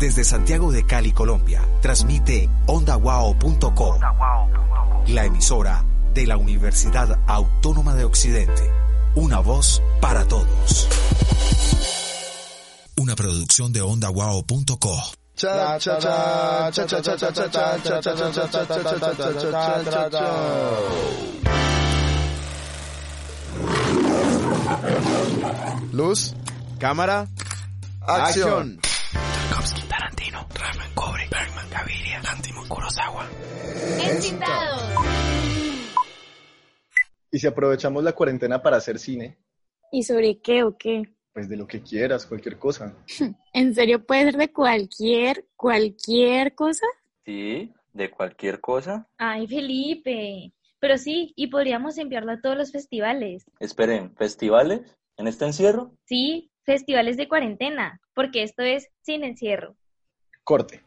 Desde Santiago de Cali, Colombia, transmite ondawao.com, la emisora de la Universidad Autónoma de Occidente. Una voz para todos. Una producción de ondawao.co. Luz, cámara, acción. Raman, Cobre, Bergman, Gaviria, Lantimos, Kurosawa. ¡Encintados! Y si aprovechamos la cuarentena para hacer cine, ¿Y sobre qué o qué? pues de lo que quieras, cualquier cosa. ¿En serio puede ser de cualquier, cualquier cosa? Sí, de cualquier cosa. Ay, Felipe. Pero sí, y podríamos enviarlo a todos los festivales. Esperen, ¿festivales? ¿En este encierro? Sí, festivales de cuarentena, porque esto es sin encierro. Corte.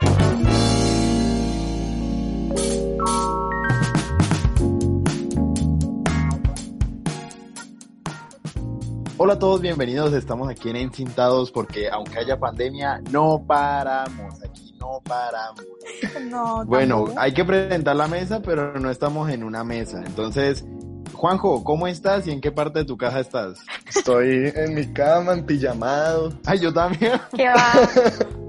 Hola a todos, bienvenidos. Estamos aquí en Encintados porque aunque haya pandemia, no paramos. Aquí no paramos. No, Bueno, hay que presentar la mesa, pero no estamos en una mesa. Entonces, Juanjo, ¿cómo estás y en qué parte de tu casa estás? Estoy en mi cama, en pijamado. Ay, yo también. ¿Qué va?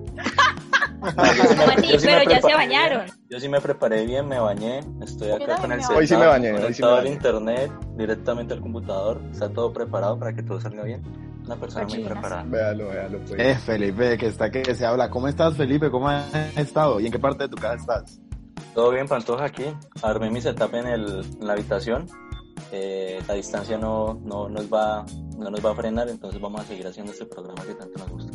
Pero ya se preparé bañaron. bien. Yo sí me preparé bien, me bañé. Estoy acá con el me Hoy sí me bañé, hoy sí me conectado al bañé. internet, directamente al computador. Está todo preparado para que todo salga bien. Una persona muy preparada. Véalo, véalo. Pues. Eh, Felipe, que está que se habla. ¿Cómo estás, Felipe? ¿Cómo has estado? ¿Y en qué parte de tu casa estás? Todo bien, Pantoja, aquí. Armé mi setup en, el, en la habitación. Eh, la distancia no, no, nos va, no nos va a frenar, entonces vamos a seguir haciendo este programa que tanto nos gusta.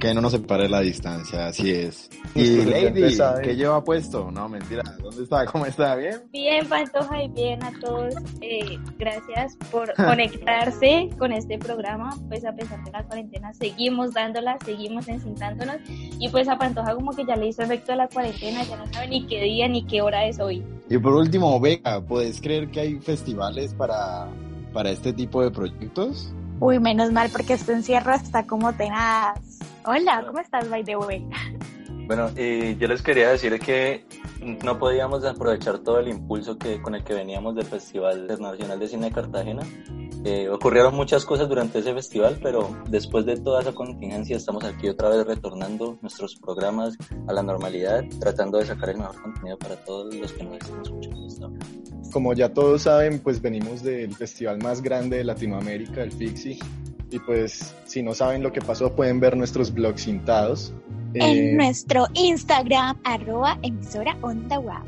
Que no nos separe la distancia, así es. Pues, Y Lady, ¿qué lleva puesto? No, mentira. ¿Dónde está? ¿Cómo está? ¿Bien? Bien, Pantoja, y bien a todos. Eh, gracias por conectarse con este programa. Pues a pesar de la cuarentena, seguimos dándola, seguimos encintándonos. Y pues a Pantoja como que ya le hizo efecto a la cuarentena, ya no sabe ni qué día ni qué hora es hoy. Y por último, Vega, ¿puedes creer que hay festivales para, para este tipo de proyectos? Uy, menos mal porque este encierro está como tenaz. Hola, ¿cómo estás, by the way? Bueno, y yo les quería decir que no podíamos aprovechar todo el impulso que con el que veníamos del Festival Internacional de Cine de Cartagena. Eh, ocurrieron muchas cosas durante ese festival, pero después de toda esa contingencia estamos aquí otra vez retornando nuestros programas a la normalidad, tratando de sacar el mejor contenido para todos los que nos están escuchando. Como ya todos saben, pues venimos del festival más grande de Latinoamérica, el Fixi. Y pues, si no saben lo que pasó, pueden ver nuestros blogs cintados. Eh, En nuestro Instagram, arroba emisora onda wow.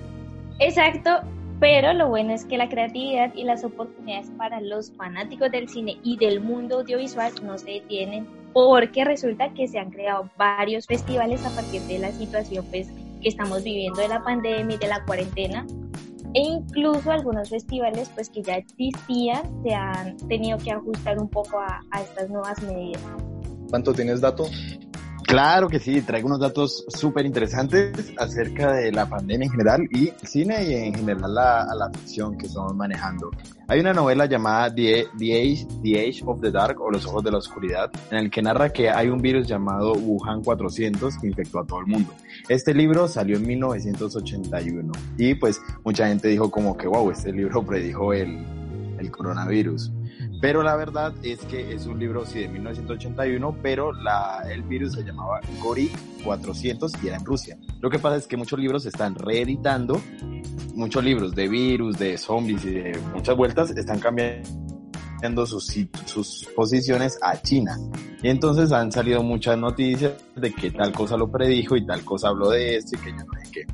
Exacto, pero lo bueno es que la creatividad y las oportunidades para los fanáticos del cine y del mundo audiovisual no se detienen porque resulta que se han creado varios festivales a partir de la situación pues, que estamos viviendo de la pandemia y de la cuarentena e incluso algunos festivales pues que ya existían se han tenido que ajustar un poco a, a estas nuevas medidas. ¿Cuánto tienes dato? Claro que sí, traigo unos datos súper interesantes acerca de la pandemia en general y el cine y en general la, a la ficción que estamos manejando. Hay una novela llamada The, The, Age, The Age of the Dark o Los Ojos de la Oscuridad, en el que narra que hay un virus llamado Wuhan 400 que infectó a todo el mundo. Este libro salió en 1981 y pues mucha gente dijo como que wow, este libro predijo el, el coronavirus. Pero la verdad es que es un libro, sí, de 1981, pero la, el virus se llamaba Gorik 400 y era en Rusia. Lo que pasa es que muchos libros se están reeditando, muchos libros de virus, de zombies y de muchas vueltas están cambiando sus, sus posiciones a China. Y entonces han salido muchas noticias de que tal cosa lo predijo y tal cosa habló de esto y que yo no sé qué.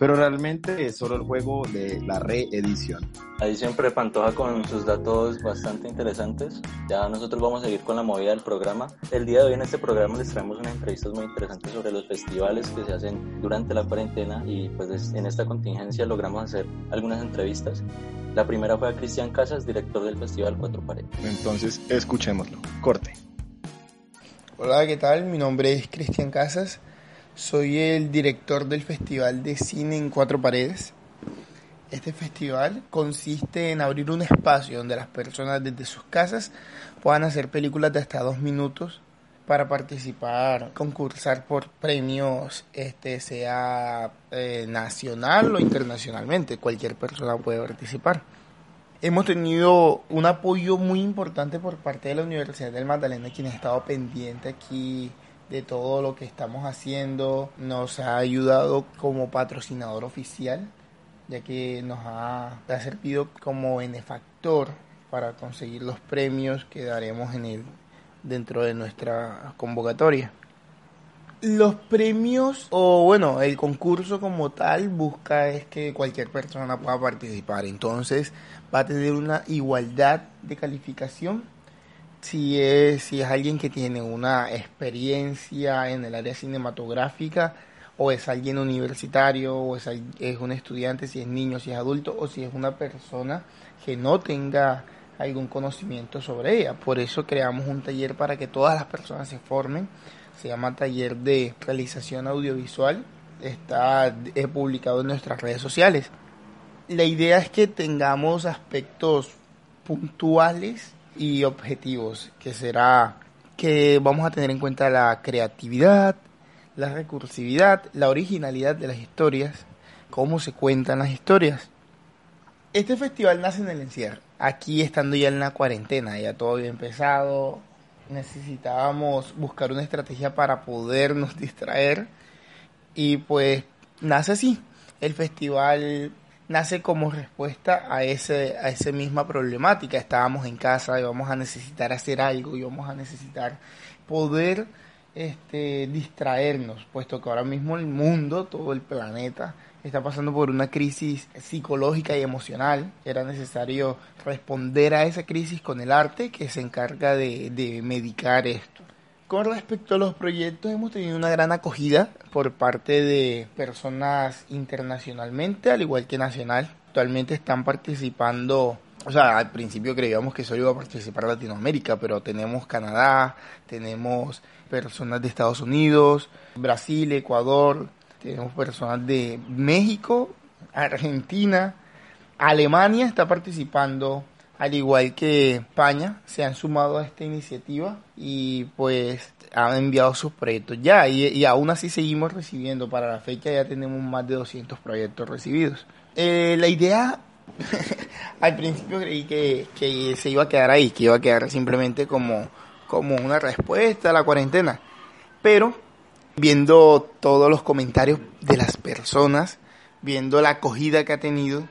Pero realmente es solo el juego de la reedición. Ahí siempre Pantoja con sus datos bastante interesantes. Ya nosotros vamos a seguir con la movida del programa. El día de hoy en este programa les traemos unas entrevistas muy interesantes sobre los festivales que se hacen durante la cuarentena y pues en esta contingencia logramos hacer algunas entrevistas. La primera fue a Cristian Casas, director del Festival Cuatro Paredes. Entonces, escuchémoslo. Corte. Hola, ¿qué tal? Mi nombre es Cristian Casas. Soy el director del Festival de Cine en Cuatro Paredes. Este festival consiste en abrir un espacio donde las personas desde sus casas puedan hacer películas de hasta dos minutos para participar, concursar por premios, este sea eh, nacional o internacionalmente. Cualquier persona puede participar. Hemos tenido un apoyo muy importante por parte de la Universidad del Magdalena, quien ha estado pendiente aquí de todo lo que estamos haciendo. Nos ha ayudado como patrocinador oficial, ya que nos ha, ha servido como benefactor para conseguir los premios que daremos en el dentro de nuestra convocatoria. Los premios, o bueno, el concurso como tal busca es que cualquier persona pueda participar. Entonces va a tener una igualdad de calificación. Si es, si es alguien que tiene una experiencia en el área cinematográfica, o es alguien universitario, o es, es un estudiante, si es niño, si es adulto, o si es una persona que no tenga algún conocimiento sobre ella. Por eso creamos un taller para que todas las personas se formen. Se llama Taller de Realización Audiovisual. Está he publicado en nuestras redes sociales. La idea es que tengamos aspectos puntuales y objetivos, que será que vamos a tener en cuenta la creatividad, la recursividad, la originalidad de las historias, cómo se cuentan las historias. Este festival nace en el encierro aquí estando ya en la cuarentena, ya todo había empezado, necesitábamos buscar una estrategia para podernos distraer y pues nace así. El festival nace como respuesta a ese a esa misma problemática. Estábamos en casa, íbamos a necesitar hacer algo, íbamos a necesitar poder este, distraernos, puesto que ahora mismo el mundo, todo el planeta, está pasando por una crisis psicológica y emocional. Era necesario responder a esa crisis con el arte que se encarga de, de medicar esto. Con respecto a los proyectos, hemos tenido una gran acogida por parte de personas internacionalmente, al igual que nacional. Actualmente están participando o sea, al principio creíamos que solo iba a participar Latinoamérica, pero tenemos Canadá, tenemos personas de Estados Unidos, Brasil, Ecuador, tenemos personas de México, Argentina, Alemania está participando, al igual que España, se han sumado a esta iniciativa y pues han enviado sus proyectos ya y, aún así seguimos recibiendo, para la fecha ya tenemos más de 200 proyectos recibidos. Eh, la idea al principio creí que, que, se iba a quedar ahí, que iba a quedar simplemente como, como una respuesta a la cuarentena. Pero viendo todos los comentarios de las personas, viendo la acogida que ha tenido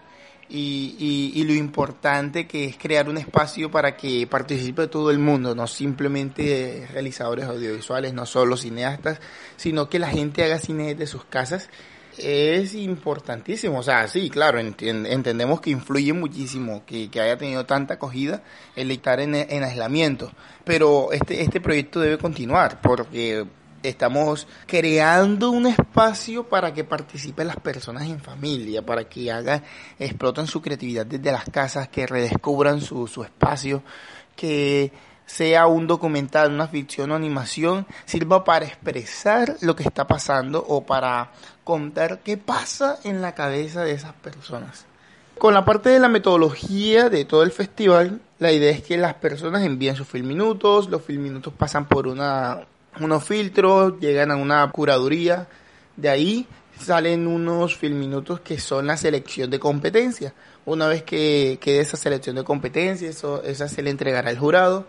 y, y, lo importante que es crear un espacio para que participe todo el mundo, no simplemente realizadores audiovisuales, no solo cineastas, sino que la gente haga cine desde sus casas es importantísimo. O sea, sí, claro, entendemos que influye muchísimo que, haya tenido tanta acogida el estar en, en, aislamiento. Pero este, este proyecto debe continuar porque estamos creando un espacio para que participen las personas en familia, para que hagan, exploten su creatividad desde las casas, que redescubran su, su espacio, que sea un documental, una ficción o animación, sirva para expresar lo que está pasando o para contar qué pasa en la cabeza de esas personas. Con la parte de la metodología de todo el festival, la idea es que las personas envíen sus filminutos, los filminutos pasan por una unos filtros, llegan a una curaduría, de ahí salen unos filminutos que son la selección de competencia. Una vez que quede esa selección de competencia, eso, esa se le entregará al jurado.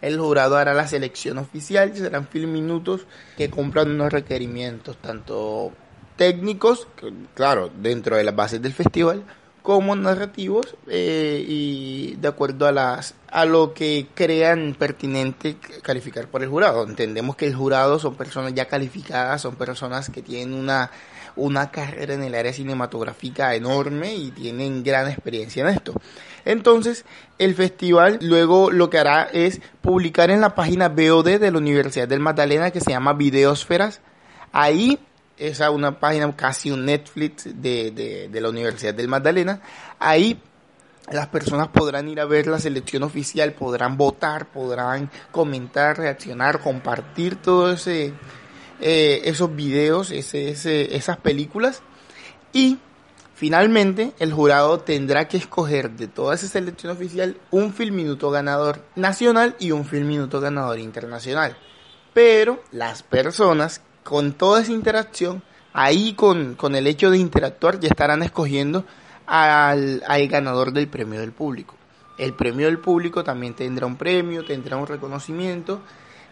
El jurado hará la selección oficial serán filminutos que cumplan unos requerimientos, tanto técnicos, claro, dentro de las bases del festival, como narrativos eh, y de acuerdo a las a lo que crean pertinente calificar por el jurado. Entendemos que el jurado son personas ya calificadas, son personas que tienen una una carrera en el área cinematográfica enorme y tienen gran experiencia en esto. Entonces, el festival luego lo que hará es publicar en la página BOD de la Universidad del Magdalena que se llama Videosferas. Ahí es una página casi un Netflix de, de, la Universidad del Magdalena. Ahí las personas podrán ir a ver la selección oficial, podrán votar, podrán comentar, reaccionar, compartir todo ese eh, esos videos, ese, esas películas y finalmente el jurado tendrá que escoger de toda esa selección oficial un film minuto ganador nacional y un film minuto ganador internacional. Pero las personas con toda esa interacción, ahí con, con el hecho de interactuar ya estarán escogiendo al, al ganador del premio del público. El premio del público también tendrá un premio, tendrá un reconocimiento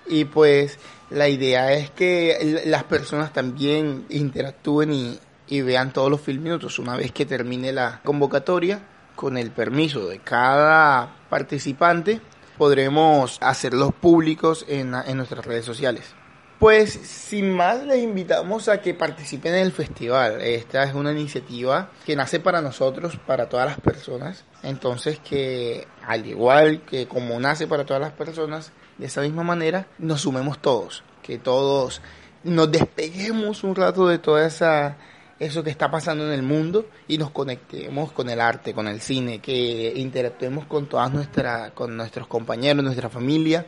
y pues la idea es que las personas también interactúen y, vean todos los film minutos una vez que termine la convocatoria con el permiso de cada participante podremos hacerlos públicos en, en nuestras redes sociales. Pues sin más les invitamos a que participen en el festival. Esta es una iniciativa que nace para nosotros, para todas las personas. Entonces que al igual que como nace para todas las personas, de esa misma manera nos sumemos todos, que todos nos despeguemos un rato de toda esa eso que está pasando en el mundo y nos conectemos con el arte, con el cine, que interactuemos con todas nuestras con nuestros compañeros, nuestra familia,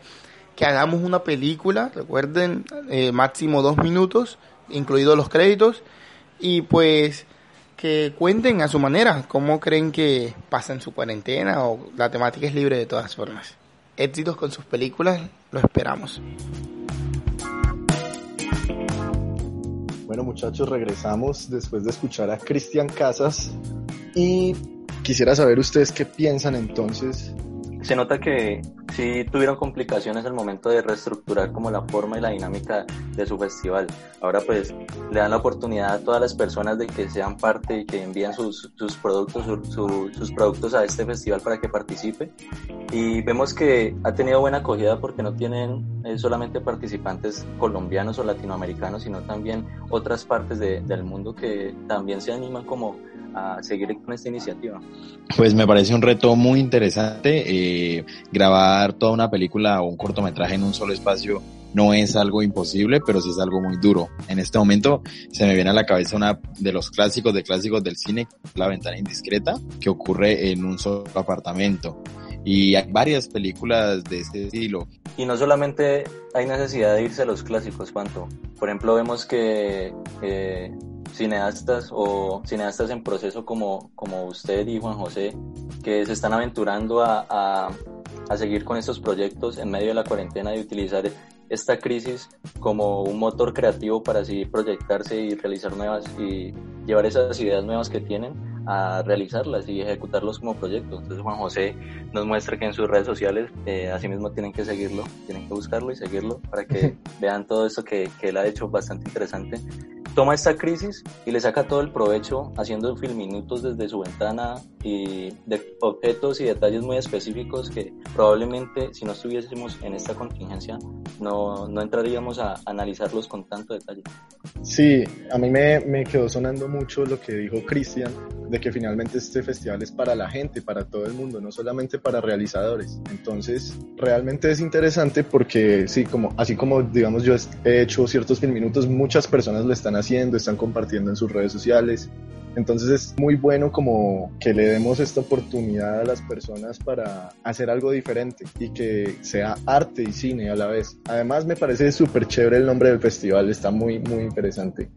que hagamos una película, recuerden, eh, máximo dos minutos, incluidos los créditos, y pues que cuenten a su manera cómo creen que pasan su cuarentena o la temática es libre de todas formas éxitos con sus películas, lo esperamos. Bueno muchachos, regresamos después de escuchar a Cristian Casas y quisiera saber ustedes qué piensan entonces se nota que sí tuvieron complicaciones al momento de reestructurar como la forma y la dinámica de su festival. Ahora pues le dan la oportunidad a todas las personas de que sean parte y que envíen sus, sus productos, sus productos a este festival para que participe. Y vemos que ha tenido buena acogida porque no tienen eh, solamente participantes colombianos o latinoamericanos, sino también otras partes del mundo que también se animan como a seguir con esta iniciativa? Pues me parece un reto muy interesante. Eh, grabar toda una película o un cortometraje en un solo espacio no es algo imposible, pero sí es algo muy duro. En este momento se me viene a la cabeza una de los clásicos de clásicos del cine, La ventana indiscreta, que ocurre en un solo apartamento. Y hay varias películas de este estilo. Y no solamente hay necesidad de irse a los clásicos, ¿cuánto? Por ejemplo, vemos que eh, cineastas o cineastas en proceso como, como usted y Juan José, que se están aventurando a, a, a seguir con estos proyectos en medio de la cuarentena y utilizar esta crisis como un motor creativo para así proyectarse y realizar nuevas y llevar esas ideas nuevas que tienen a realizarlas y ejecutarlos como proyectos. Entonces Juan José nos muestra que en sus redes sociales eh, asimismo tienen que seguirlo, tienen que buscarlo y seguirlo para que vean todo esto que, que él ha hecho bastante interesante toma esta crisis y le saca todo el provecho haciendo filminutos desde su ventana y de objetos y detalles muy específicos que probablemente si no estuviésemos en esta contingencia no, no entraríamos a analizarlos con tanto detalle. Sí, a mí me, me quedó sonando mucho lo que dijo Cristian, de que finalmente este festival es para la gente, para todo el mundo, no solamente para realizadores. Entonces, realmente es interesante porque sí, como, así como digamos yo he hecho ciertos filminutos, muchas personas lo están haciendo, están compartiendo en sus redes sociales. Entonces es muy bueno como que le demos esta oportunidad a las personas para hacer algo diferente y que sea arte y cine a la vez. Además me parece súper chévere el nombre del festival, está muy, muy interesante.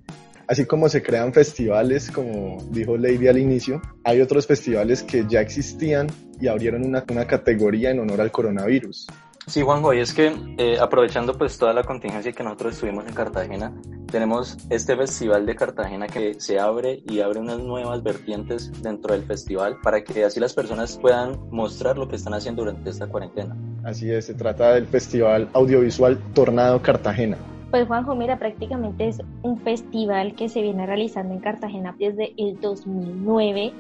Así como se crean festivales, como dijo Lady al inicio, hay otros festivales que ya existían y abrieron una, una categoría en honor al coronavirus. Sí, Juanjo, y es que eh, aprovechando pues toda la contingencia que nosotros estuvimos en Cartagena, tenemos este festival de Cartagena que se abre y abre unas nuevas vertientes dentro del festival para que así las personas puedan mostrar lo que están haciendo durante esta cuarentena. Así es, se trata del festival audiovisual Tornado Cartagena. Pues Juanjo, mira, prácticamente es un festival que se viene realizando en Cartagena desde el 2009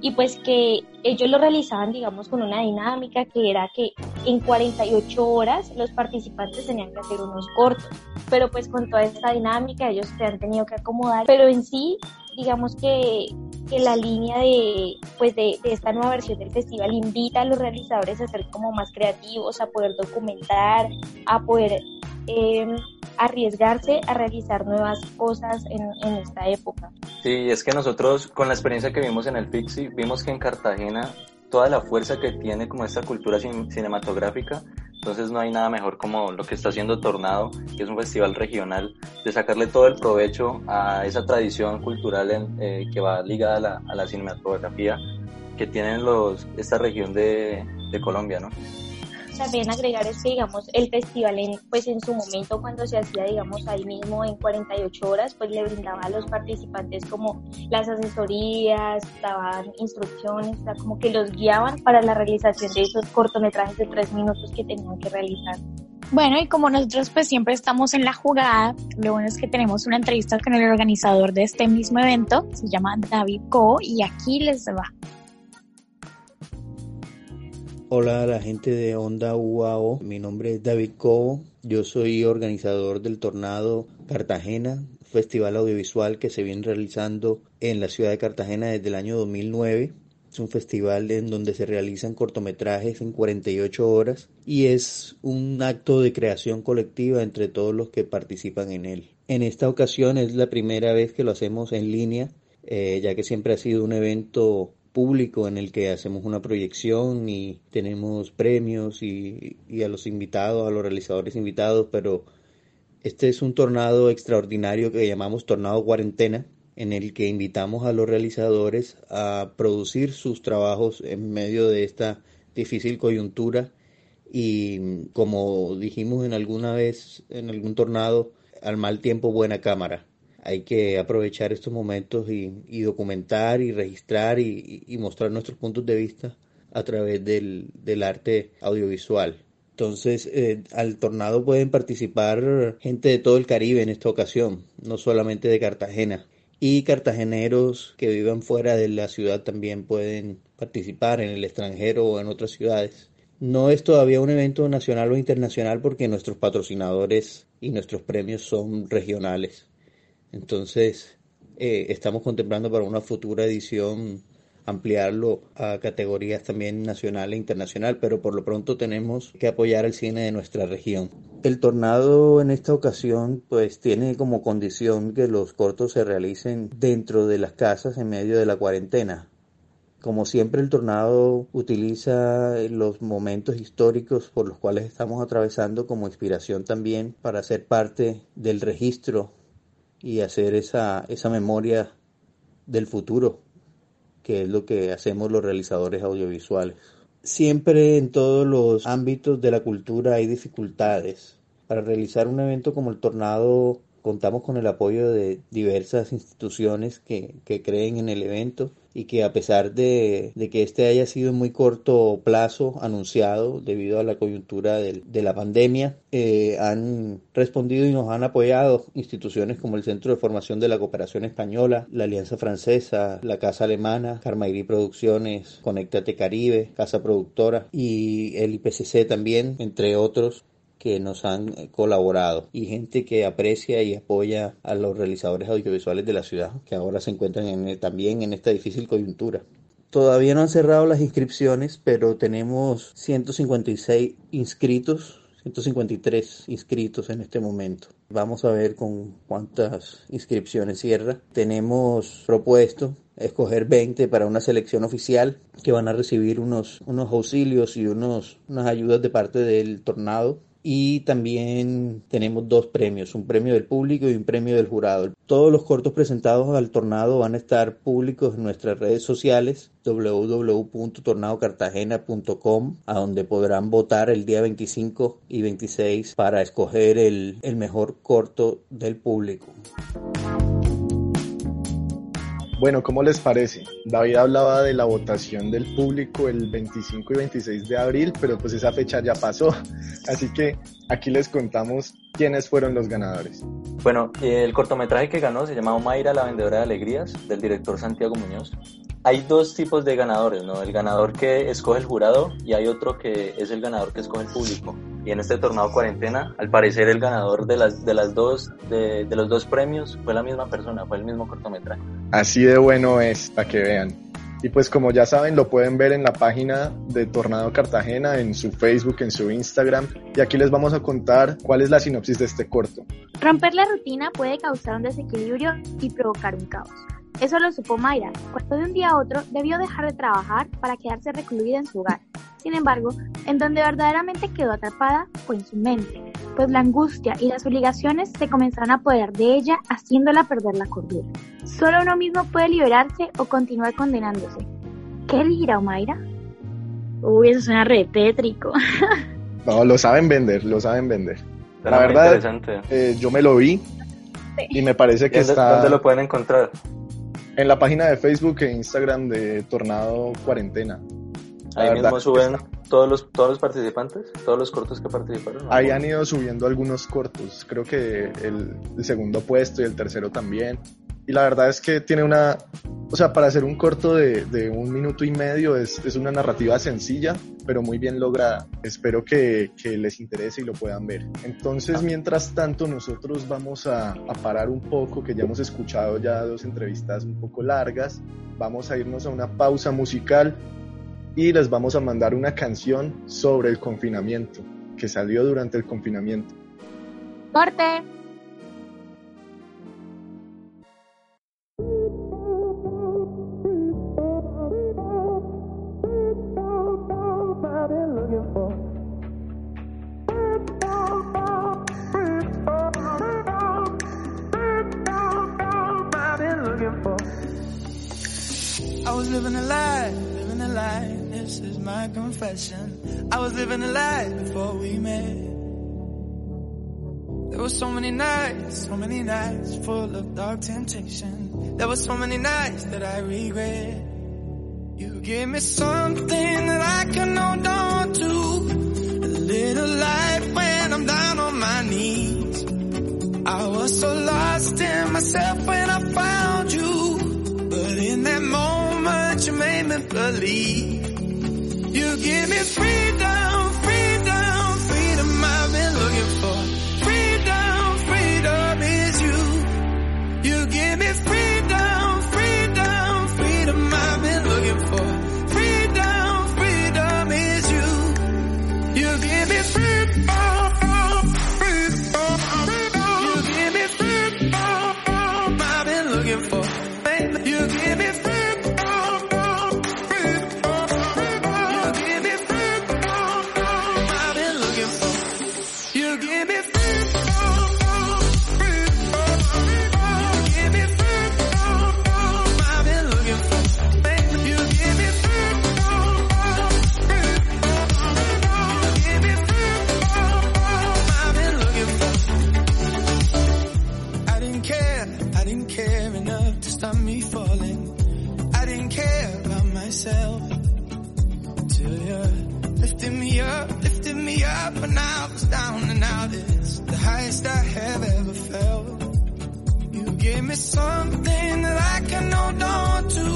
y pues que ellos lo realizaban, digamos, con una dinámica que era que en 48 horas los participantes tenían que hacer unos cortos, pero pues con toda esta dinámica ellos se han tenido que acomodar, pero en sí, digamos que, que la línea de, pues de, de esta nueva versión del festival invita a los realizadores a ser como más creativos, a poder documentar, a poder... Eh, arriesgarse a realizar nuevas cosas en, en, esta época. Sí, es que nosotros con la experiencia que vimos en el Pixie, vimos que en Cartagena toda la fuerza que tiene como esta cultura cin cinematográfica, entonces no hay nada mejor como lo que está haciendo Tornado, que es un festival regional, de sacarle todo el provecho a esa tradición cultural en, eh, que va ligada a la, a la cinematografía que tienen los, esta región de, de Colombia, ¿no? También agregar es que, digamos, el festival, en, pues en su momento cuando se hacía, digamos, ahí mismo en 48 horas, pues le brindaba a los participantes como las asesorías, daban instrucciones, como que los guiaban para la realización de esos cortometrajes de tres minutos que tenían que realizar. Bueno, y como nosotros pues siempre estamos en la jugada, lo bueno es que tenemos una entrevista con el organizador de este mismo evento, se llama David Co, y aquí les va. Hola a la gente de Onda UAO, mi nombre es David Cobo, yo soy organizador del Tornado Cartagena, festival audiovisual que se viene realizando en la ciudad de Cartagena desde el año 2009. Es un festival en donde se realizan cortometrajes en 48 horas y es un acto de creación colectiva entre todos los que participan en él. En esta ocasión es la primera vez que lo hacemos en línea, eh, ya que siempre ha sido un evento público en el que hacemos una proyección y tenemos premios y, y, a los invitados, a los realizadores invitados, pero este es un tornado extraordinario que llamamos Tornado Cuarentena, en el que invitamos a los realizadores a producir sus trabajos en medio de esta difícil coyuntura. Y como dijimos en alguna vez en algún tornado, al mal tiempo buena cámara hay que aprovechar estos momentos y, documentar y registrar y, mostrar nuestros puntos de vista a través del, del arte audiovisual. Entonces, eh, al tornado pueden participar gente de todo el Caribe en esta ocasión, no solamente de Cartagena. Y cartageneros que vivan fuera de la ciudad también pueden participar en el extranjero o en otras ciudades. No es todavía un evento nacional o internacional porque nuestros patrocinadores y nuestros premios son regionales. Entonces, eh, estamos contemplando para una futura edición ampliarlo a categorías también nacional e internacional, pero por lo pronto tenemos que apoyar el cine de nuestra región. El tornado en esta ocasión pues tiene como condición que los cortos se realicen dentro de las casas en medio de la cuarentena. Como siempre el tornado utiliza los momentos históricos por los cuales estamos atravesando como inspiración también para ser parte del registro y hacer esa, esa memoria del futuro, que es lo que hacemos los realizadores audiovisuales. Siempre en todos los ámbitos de la cultura hay dificultades. Para realizar un evento como el Tornado contamos con el apoyo de diversas instituciones que, creen en el evento y que a pesar de, que este haya sido en muy corto plazo anunciado debido a la coyuntura de, la pandemia, eh, han respondido y nos han apoyado instituciones como el Centro de Formación de la Cooperación Española, la Alianza Francesa, la Casa Alemana, Carmairí Producciones, Conéctate Caribe, Casa Productora y el IPCC también, entre otros que nos han colaborado y gente que aprecia y apoya a los realizadores audiovisuales de la ciudad que ahora se encuentran en, también en esta difícil coyuntura. Todavía no han cerrado las inscripciones, pero tenemos 156 inscritos, 153 inscritos en este momento. Vamos a ver con cuántas inscripciones cierra. Tenemos propuesto escoger 20 para una selección oficial que van a recibir unos, unos auxilios y unos, unas ayudas de parte del tornado y también tenemos dos premios, un premio del público y un premio del jurado. Todos los cortos presentados al tornado van a estar públicos en nuestras redes sociales www.tornadocartagena.com a donde podrán votar el día 25 y 26 para escoger el, el mejor corto del público. Bueno, ¿cómo les parece? David hablaba de la votación del público el 25 y 26 de abril, pero pues esa fecha ya pasó. Así que aquí les contamos quiénes fueron los ganadores. Bueno, el cortometraje que ganó se llamaba Mayra, la vendedora de alegrías, del director Santiago Muñoz. hay dos tipos de ganadores, ¿no? El ganador que escoge el jurado y hay otro que es el ganador que escoge el público. Y en este tornado cuarentena, al parecer el ganador de las, de las dos, de, de los dos premios fue la misma persona, fue el mismo cortometraje. Así de bueno es, para que vean. Y pues como ya saben, lo pueden ver en la página de Tornado Cartagena, en su Facebook, en su Instagram. Y aquí les vamos a contar cuál es la sinopsis de este corto. Romper la rutina puede causar un desequilibrio y provocar un caos. Eso lo supo Mayra, cuando de un día a otro debió dejar de trabajar para quedarse recluida en su hogar. Sin embargo, en donde verdaderamente quedó atrapada fue en su mente, pues la angustia y las obligaciones se comenzaron a apoderar de ella, haciéndola perder la cordura. Solo uno mismo puede liberarse o continuar condenándose. ¿Qué elegirá Mayra? Uy, eso suena re tétrico. No, lo saben vender, lo saben vender. Suena La verdad, interesante. eh, yo me lo vi y me parece que ¿Y dónde- está ¿Dónde lo pueden encontrar? en la página de Facebook e Instagram de Tornado Cuarentena. Ahí mismo suben todos los, todos los participantes, todos los cortos que participaron. ¿no? Ahí han ido subiendo algunos cortos, creo que el, el segundo puesto y el tercero también. Y la verdad es que tiene una, o sea, para hacer un corto de, de un minuto y medio es, es una narrativa sencilla, pero muy bien lograda. Espero que, que les interese y lo puedan ver. Entonces, mientras tanto, nosotros vamos a, a parar un poco, que ya hemos escuchado ya dos entrevistas un poco largas. Vamos a irnos a una pausa musical y les vamos a mandar una canción sobre el confinamiento, que salió durante el confinamiento. ¡Corte! I was living a lie, living a lie. This is my confession. I was living a lie before we met. There were so many nights, so many nights full of dark temptation. There were so many nights that I regret. You gave me something that I can hold on to. A little light when I'm down on my knees. I was so lost in myself when I found you. But in that moment you made me believe. Give me freedom, up when I was down and out. It's the highest I have ever felt. You gave me something that I can hold on to.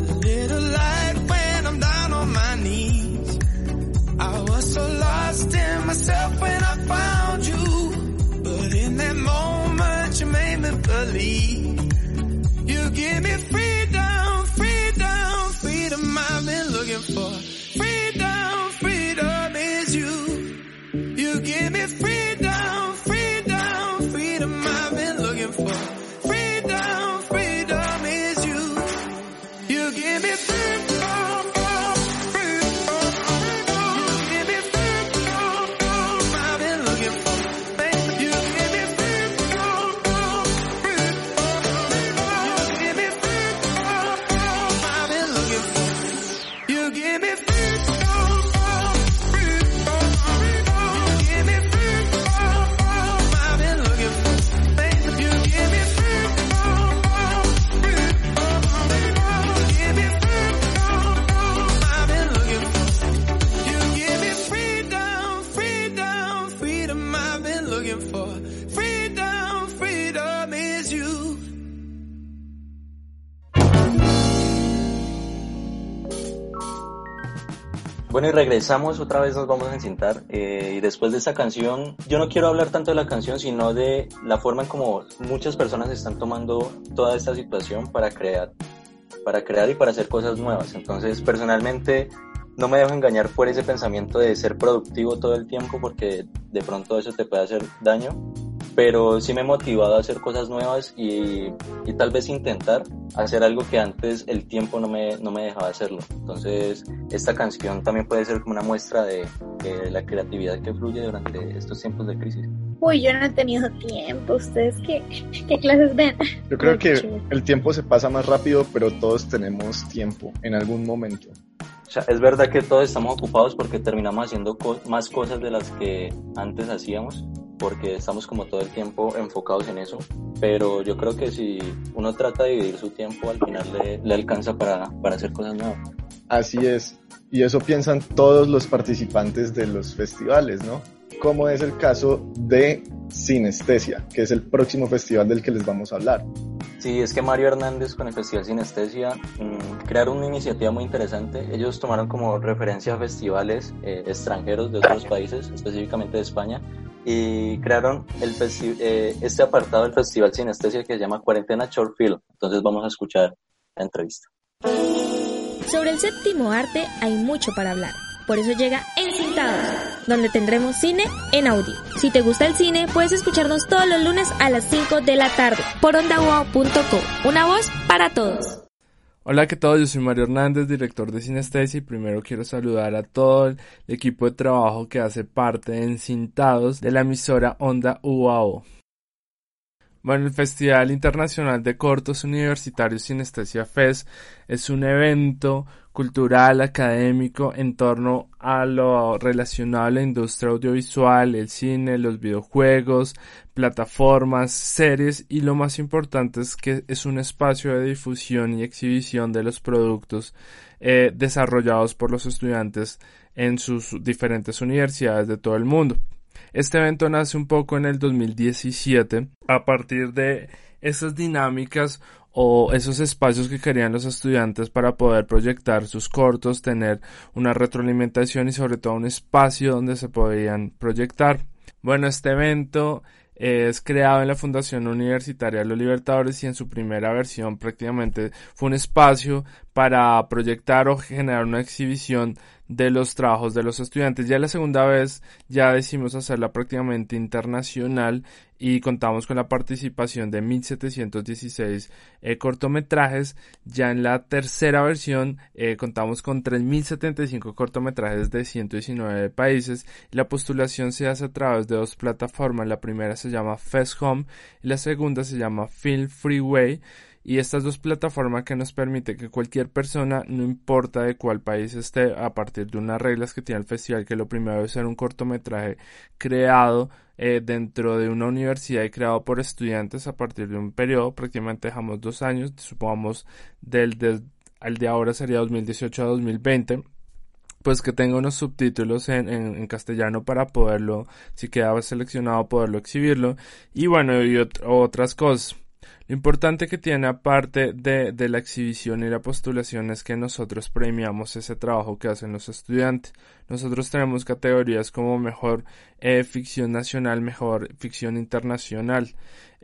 A little light when I'm down on my knees. I was so lost in myself when I found you. But in that moment you made me believe. You give me Bueno, y regresamos, otra vez nos vamos a encintar. Eh, y después de esta canción, yo no quiero hablar tanto de la canción, sino de la forma en como muchas personas están tomando toda esta situación para crear, para crear y para hacer cosas nuevas. Entonces, personalmente, no me dejo engañar por ese pensamiento de ser productivo todo el tiempo, porque de pronto eso te puede hacer daño pero sí me he motivado a hacer cosas nuevas y, y, tal vez intentar hacer algo que antes el tiempo no me, no me dejaba hacerlo. Entonces, esta canción también puede ser como una muestra de, de la creatividad que fluye durante estos tiempos de crisis. Uy, yo no he tenido tiempo. ¿Ustedes qué, qué clases ven? Yo creo que el tiempo se pasa más rápido, pero todos tenemos tiempo en algún momento. O sea, es verdad que todos estamos ocupados porque terminamos haciendo co más cosas de las que antes hacíamos, porque estamos como todo el tiempo enfocados en eso, pero yo creo que si uno trata de dividir su tiempo, al final le, le alcanza para, para hacer cosas nuevas. Así es, y eso piensan todos los participantes de los festivales, ¿no? Como es el caso de Sinestesia, que es el próximo festival del que les vamos a hablar. Sí, es que Mario Hernández con el Festival Sinestesia mmm, crearon una iniciativa muy interesante. Ellos tomaron como referencia a festivales eh, extranjeros de otros países, específicamente de España, y crearon el eh, este apartado del Festival Sinestesia que se llama Cuarentena Short Film. Entonces vamos a escuchar la entrevista. Sobre el séptimo arte hay mucho para hablar. Por eso llega Encintados, donde tendremos cine en audio. Si te gusta el cine, puedes escucharnos todos los lunes a las 5 de la tarde por ondawao.co. Una voz para todos. Hola, ¿qué tal? Yo soy Mario Hernández, director de Sinestesia y primero quiero saludar a todo el equipo de trabajo que hace parte de Encintados de la emisora Onda UAO. Bueno, el Festival Internacional de Cortos Universitarios Sinestesia FES es un evento cultural, académico en torno a lo relacionado a la industria audiovisual, el cine, los videojuegos, plataformas, series y lo más importante es que es un espacio de difusión y exhibición de los productos eh, desarrollados por los estudiantes en sus diferentes universidades de todo el mundo. Este evento nace un poco en el 2017 a partir de esas dinámicas o esos espacios que querían los estudiantes para poder proyectar sus cortos, tener una retroalimentación y sobre todo un espacio donde se podían proyectar. Bueno, este evento es creado en la Fundación Universitaria de los Libertadores y en su primera versión prácticamente fue un espacio para proyectar o generar una exhibición de los trabajos de los estudiantes. Ya la segunda vez ya decidimos hacerla prácticamente internacional y contamos con la participación de 1716 eh, cortometrajes. Ya en la tercera versión eh, contamos con 3075 cortometrajes de 119 países. La postulación se hace a través de dos plataformas. La primera se llama Fest Home y la segunda se llama Film Freeway y estas dos plataformas que nos permite que cualquier persona, no importa de cuál país esté, a partir de unas reglas que tiene el festival, que lo primero es ser un cortometraje creado eh, dentro de una universidad y creado por estudiantes a partir de un periodo, prácticamente dejamos dos años, supongamos del, del de ahora sería 2018 a 2020 pues que tenga unos subtítulos en, en, en, castellano para poderlo, si quedaba seleccionado, poderlo exhibirlo. Y bueno, y ot otras cosas. Lo importante que tiene aparte de, de, la exhibición y la postulación es que nosotros premiamos ese trabajo que hacen los estudiantes. Nosotros tenemos categorías como mejor eh, ficción nacional, mejor ficción internacional.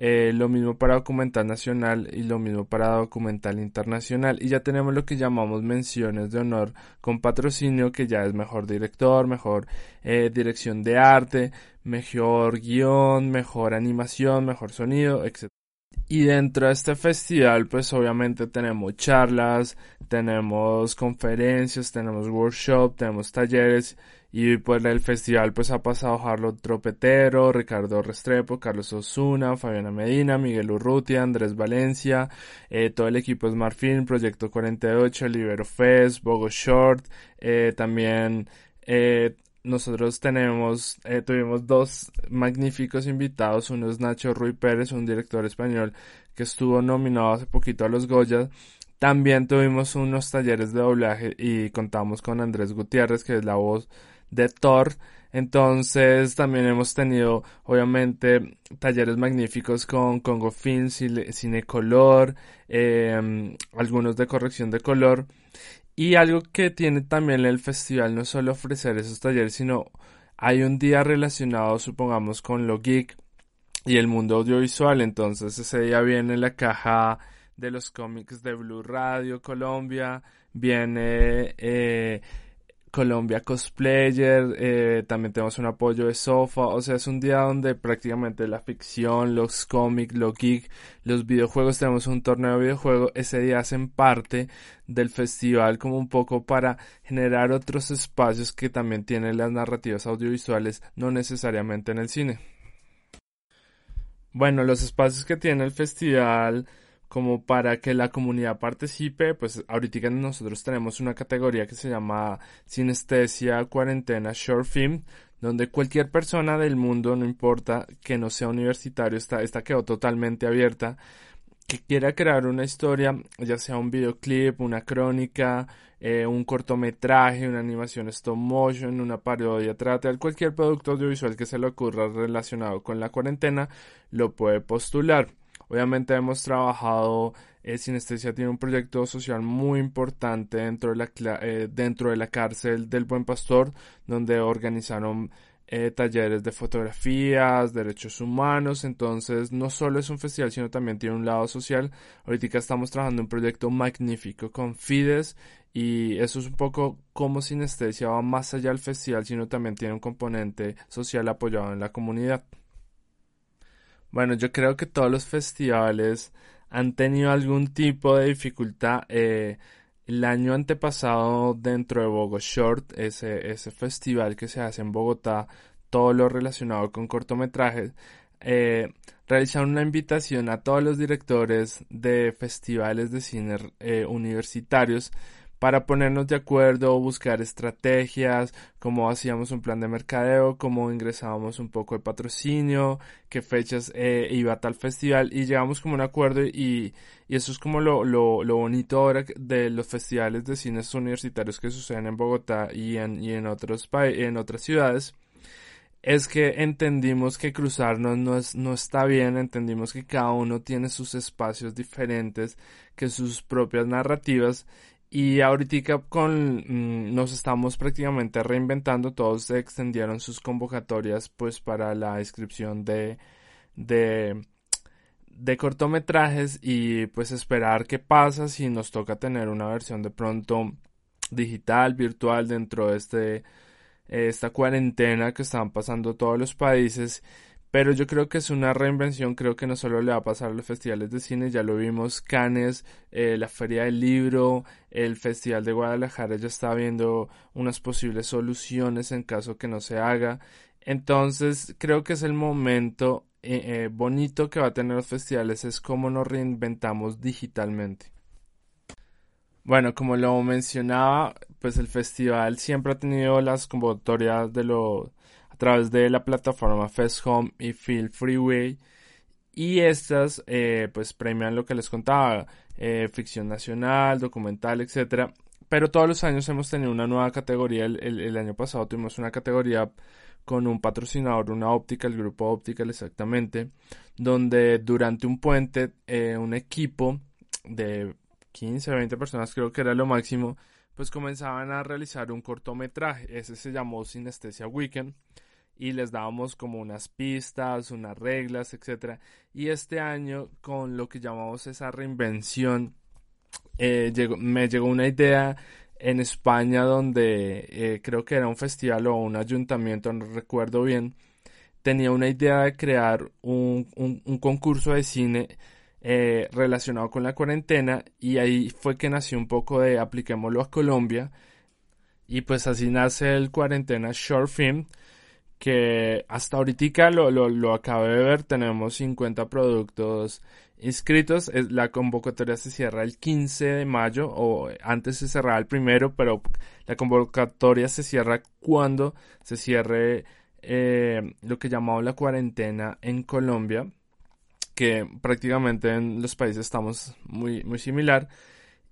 Eh, lo mismo para documental nacional y lo mismo para documental internacional. Y ya tenemos lo que llamamos menciones de honor con patrocinio, que ya es mejor director, mejor eh, dirección de arte, mejor guion, mejor animación, mejor sonido, etc. Y dentro de este festival, pues obviamente tenemos charlas, tenemos conferencias, tenemos workshops, tenemos talleres. Y pues el festival pues ha pasado Harlow Tropetero, Ricardo Restrepo, Carlos Osuna, Fabiana Medina, Miguel Urrutia, Andrés Valencia, eh, todo el equipo Smart Film, Proyecto 48, Libero Fest, Bogo Short, eh, también eh, nosotros tenemos, eh, tuvimos dos magníficos invitados. Uno es Nacho Ruy Pérez, un director español que estuvo nominado hace poquito a los Goya. También tuvimos unos talleres de doblaje y contamos con Andrés Gutiérrez, que es la voz de Thor. Entonces también hemos tenido, obviamente, talleres magníficos con Congo Film, Cinecolor, eh, algunos de corrección de color. Y algo que tiene también el festival no solo ofrecer esos talleres, sino hay un día relacionado, supongamos, con lo geek y el mundo audiovisual. Entonces ese día viene la caja de los cómics de Blue Radio Colombia, viene eh, Colombia Cosplayer, eh, también tenemos un apoyo de Sofa, o sea, es un día donde prácticamente la ficción, los cómics, lo geek, los videojuegos, tenemos un torneo de videojuegos, ese día hacen parte del festival como un poco para generar otros espacios que también tienen las narrativas audiovisuales, no necesariamente en el cine. Bueno, los espacios que tiene el festival como para que la comunidad participe, pues ahorita nosotros tenemos una categoría que se llama Sinestesia Cuarentena Short Film, donde cualquier persona del mundo, no importa que no sea universitario, está, esta quedó totalmente abierta, que quiera crear una historia, ya sea un videoclip, una crónica, eh, un cortometraje, una animación stop motion, una parodia teatral, cualquier producto audiovisual que se le ocurra relacionado con la cuarentena, lo puede postular. Obviamente hemos trabajado, eh, Sinestesia tiene un proyecto social muy importante dentro de la, eh, dentro de la cárcel del Buen Pastor, donde organizaron eh, talleres de fotografías, derechos humanos, entonces no solo es un festival, sino también tiene un lado social. Ahorita estamos trabajando un proyecto magnífico con Fides y eso es un poco como Sinestesia va más allá del festival, sino también tiene un componente social apoyado en la comunidad. Bueno, yo creo que todos los festivales han tenido algún tipo de dificultad. Eh, el año antepasado, dentro de Bogotá Short, ese, ese festival que se hace en Bogotá, todo lo relacionado con cortometrajes, eh, realizaron una invitación a todos los directores de festivales de cine eh, universitarios para ponernos de acuerdo, buscar estrategias, cómo hacíamos un plan de mercadeo, cómo ingresábamos un poco de patrocinio, qué fechas eh, iba a tal festival y llegamos como un acuerdo y, y eso es como lo, lo, lo, bonito ahora de los festivales de cines universitarios que suceden en Bogotá y en, y en, otros en otras ciudades es que entendimos que cruzarnos no, es, no está bien, entendimos que cada uno tiene sus espacios diferentes, que sus propias narrativas y ahorita con mm, nos estamos prácticamente reinventando, todos se extendieron sus convocatorias pues para la inscripción de, de, de cortometrajes y pues esperar qué pasa si nos toca tener una versión de pronto digital, virtual dentro de este, esta cuarentena que están pasando todos los países pero yo creo que es una reinvención, creo que no solo le va a pasar a los festivales de cine, ya lo vimos, Cannes, eh, la Feria del Libro, el Festival de Guadalajara ya está viendo unas posibles soluciones en caso que no se haga. Entonces creo que es el momento eh, eh, bonito que va a tener los festivales, es cómo nos reinventamos digitalmente. Bueno, como lo mencionaba, pues el festival siempre ha tenido las convocatorias de los través de la plataforma Fest Home y Feel Freeway. Y estas eh, pues premian lo que les contaba, eh, ficción nacional, documental, etcétera. Pero todos los años hemos tenido una nueva categoría. El, año pasado tuvimos una categoría con un patrocinador, una óptica, el grupo Optical exactamente, donde durante un puente eh, un equipo de 15, 20 personas, creo que era lo máximo, pues comenzaban a realizar un cortometraje. Ese se llamó Sinestesia Weekend y les dábamos como unas pistas, unas reglas, etc. Y este año, con lo que llamamos esa reinvención, eh, me llegó una idea en España donde eh, creo que era un festival o un ayuntamiento, no recuerdo bien, tenía una idea de crear un, concurso de cine eh, relacionado con la cuarentena y ahí fue que nació un poco de apliquémoslo a Colombia y pues así nace el cuarentena short film que hasta ahorita lo, lo, lo acabé de ver, tenemos 50 productos inscritos, la convocatoria se cierra el 15 de mayo o antes se cerraba el primero, pero la convocatoria se cierra cuando se cierre eh, lo que llamamos la cuarentena en Colombia, que prácticamente en los países estamos muy, muy similar.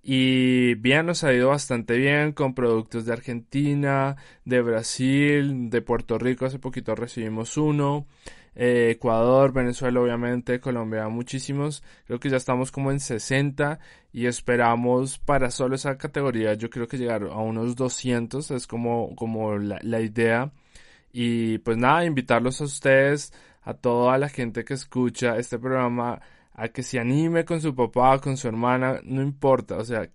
Y bien, nos ha ido bastante bien con productos de Argentina, de Brasil, de Puerto Rico. Hace poquito recibimos uno. eh, Ecuador, Venezuela obviamente, Colombia muchísimos, creo que ya estamos como en 60 y esperamos para solo esa categoría yo creo que llegar a unos 200 es como, como la, la idea y pues nada, invitarlos a ustedes, a toda la gente que escucha este programa a que se anime con su papá, con su hermana, no importa, o sea,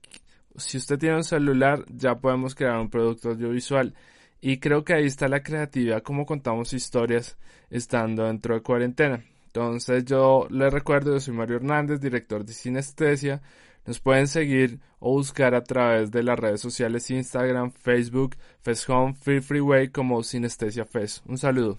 si usted tiene un celular ya podemos crear un producto audiovisual y creo que ahí está la creatividad, como contamos historias estando dentro de cuarentena. Entonces yo les recuerdo, yo soy Mario Hernández, director de Sinestesia. Nos pueden seguir o buscar a través de las redes sociales Instagram, Facebook, FestHome, Free Freeway como Sinestesia Fest. Un saludo.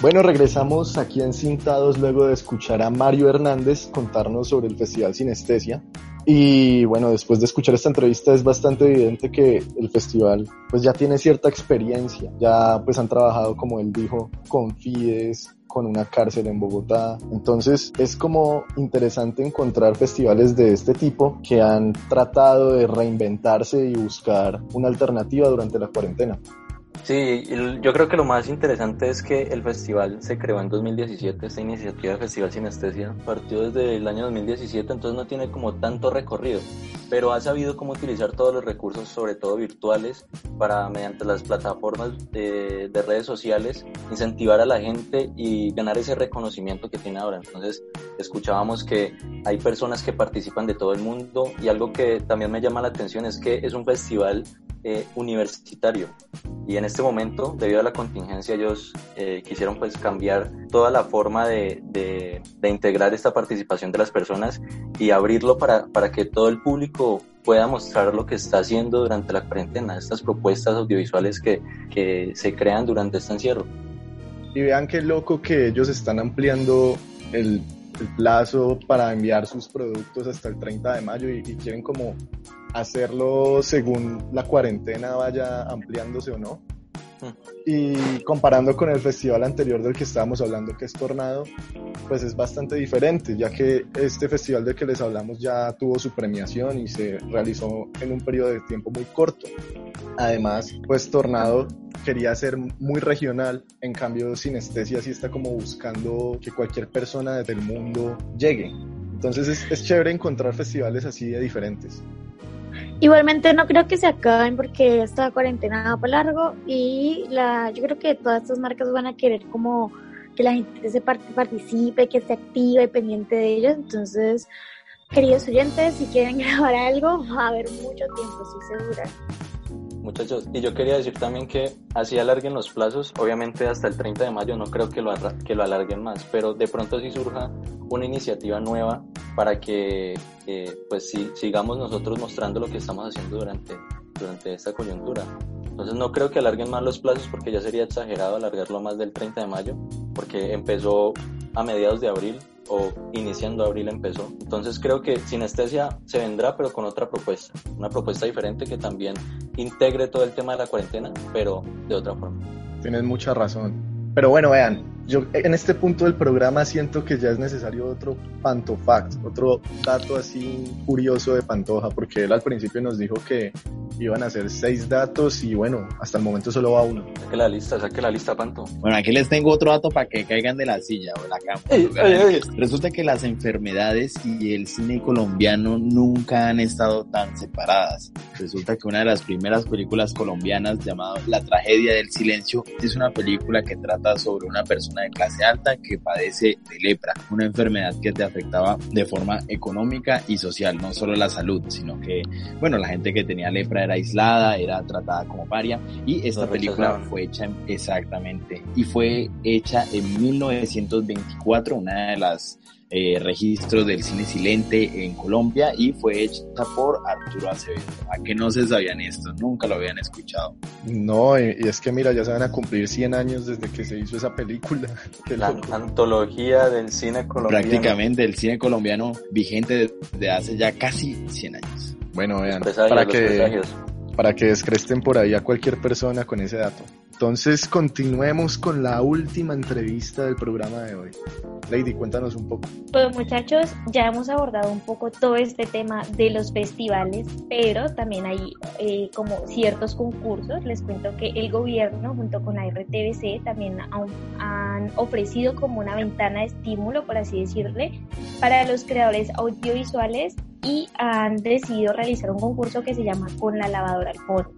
Bueno, regresamos aquí en Cintados luego de escuchar a Mario Hernández contarnos sobre el Festival Sinestesia. Y bueno, después de escuchar esta entrevista es bastante evidente que el festival pues ya tiene cierta experiencia, ya pues han trabajado como él dijo con FIDES, con una cárcel en Bogotá. Entonces es como interesante encontrar festivales de este tipo que han tratado de reinventarse y buscar una alternativa durante la cuarentena. Sí, yo creo que lo más interesante es que el festival se creó en 2017, esta iniciativa de Festival Sinestesia partió desde el año 2017, entonces no tiene como tanto recorrido, pero ha sabido cómo utilizar todos los recursos, sobre todo virtuales, para mediante las plataformas de, de redes sociales incentivar a la gente y ganar ese reconocimiento que tiene ahora. Entonces escuchábamos que hay personas que participan de todo el mundo y algo que también me llama la atención es que es un festival eh, universitario y en este momento debido a la contingencia ellos eh, quisieron pues cambiar toda la forma de, de, de, integrar esta participación de las personas y abrirlo para, para que todo el público pueda mostrar lo que está haciendo durante la cuarentena, estas propuestas audiovisuales que, que se crean durante este encierro. Y vean qué loco que ellos están ampliando el, el plazo para enviar sus productos hasta el 30 de mayo y, y quieren como hacerlo según la cuarentena vaya ampliándose o no. Y comparando con el festival anterior del que estábamos hablando, que es Tornado, pues es bastante diferente, ya que este festival del que les hablamos ya tuvo su premiación y se realizó en un periodo de tiempo muy corto. Además, pues Tornado quería ser muy regional, en cambio Sinestesia sí está como buscando que cualquier persona desde el mundo llegue. Entonces es, es chévere encontrar festivales así de diferentes. Igualmente no creo que se acaben porque esta cuarentena para largo y la, yo creo que todas estas marcas van a querer como que la gente se participe, que esté activa y pendiente de ellos. Entonces, queridos oyentes, si quieren grabar algo, va a haber mucho tiempo, estoy segura. Muchachos, y yo quería decir también que así alarguen los plazos, obviamente hasta el 30 de mayo no creo que lo, que lo alarguen más, pero de pronto sí surja una iniciativa nueva para que eh, pues si, sigamos nosotros mostrando lo que estamos haciendo durante, durante esta coyuntura. Entonces no creo que alarguen más los plazos porque ya sería exagerado alargarlo más del 30 de mayo, porque empezó a mediados de abril o iniciando abril empezó. Entonces creo que Sinestesia se vendrá pero con otra propuesta, una propuesta diferente que también integre todo el tema de la cuarentena, pero de otra forma. Tienes mucha razón. Pero bueno, vean, yo en este punto del programa siento que ya es necesario otro Pantofact, otro dato así curioso de Pantoja, porque él al principio nos dijo que iban a ser seis datos y bueno, hasta el momento solo va uno. Saque la lista, saque la lista, Panto. Bueno, aquí les tengo otro dato para que caigan de la silla o de la cama. Ey, ey, ey. Resulta que las enfermedades y el cine colombiano nunca han estado tan separadas. Resulta que una de las primeras películas colombianas llamada La tragedia del silencio es una película que trata sobre una persona de clase alta que padece de lepra, una enfermedad que te afectaba de forma económica y social, no solo la salud, sino que, bueno, la gente que tenía lepra era aislada, era tratada como paria y esta película fue hecha en- exactamente y fue hecha en 1924, una de las eh, registros del cine silente en Colombia y fue hecha por Arturo Acevedo. ¿A que no se sabían esto? Nunca lo habían escuchado. No, y, es que mira, ya se van a cumplir 100 años desde que se hizo esa película. Qué La loco. antología del cine colombiano. Prácticamente el cine colombiano vigente desde hace ya casi 100 años. Bueno, vean, Presagios, para los que, para que descresten por ahí a cualquier persona con ese dato. Entonces continuemos con la última entrevista del programa de hoy. Lady, cuéntanos un poco. Pues muchachos, ya hemos abordado un poco todo este tema de los festivales, pero también hay eh, como ciertos concursos. Les cuento que el gobierno junto con la RTBC también han ofrecido como una ventana de estímulo, por así decirle, para los creadores audiovisuales y han decidido realizar un concurso que se llama Con la lavadora al fondo.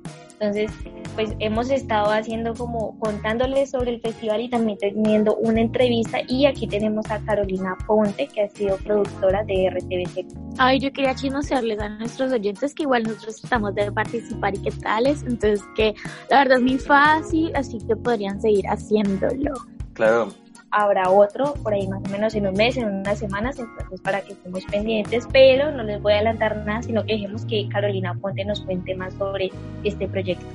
Entonces, pues hemos estado haciendo como contándoles sobre el festival y también teniendo una entrevista y aquí tenemos a Carolina Ponte, que ha sido productora de RTBC. Ay, yo quería chismosearles a nuestros oyentes que igual nosotros estamos de participar y qué tales, entonces que la verdad es muy fácil, así que podrían seguir haciéndolo. Claro, habrá otro por ahí más o menos en un mes, en unas semanas, entonces para que estemos pendientes, pero no les voy a adelantar nada, sino que dejemos que Carolina Ponte nos cuente más sobre este proyecto.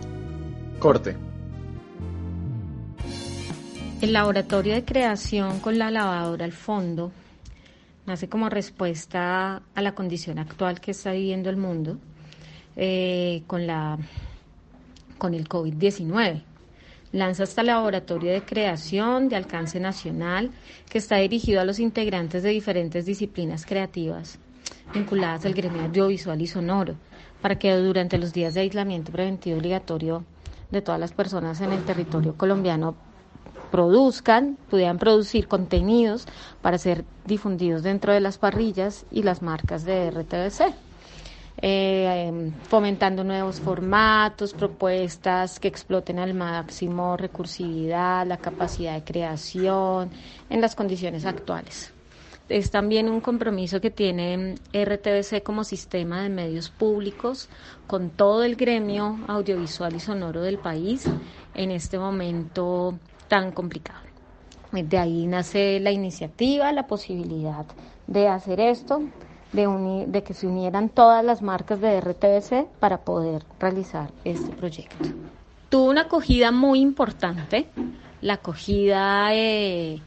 Corte. El laboratorio de creación con la lavadora al fondo nace como respuesta a la condición actual que está viviendo el mundo eh, con, la, con el COVID-19 lanza este laboratorio de creación de alcance nacional que está dirigido a los integrantes de diferentes disciplinas creativas vinculadas al gremio audiovisual y sonoro, para que durante los días de aislamiento preventivo obligatorio de todas las personas en el territorio colombiano produzcan, pudieran producir contenidos para ser difundidos dentro de las parrillas y las marcas de RTBC eh, fomentando nuevos formatos, propuestas que exploten al máximo recursividad, la capacidad de creación en las condiciones actuales. Es también un compromiso que tiene RTBC como sistema de medios públicos con todo el gremio audiovisual y sonoro del país en este momento tan complicado. De ahí nace la iniciativa, la posibilidad de hacer esto, de, de que se unieran todas las marcas de RTBC para poder realizar este proyecto. Tuvo una acogida muy importante, la acogida eh,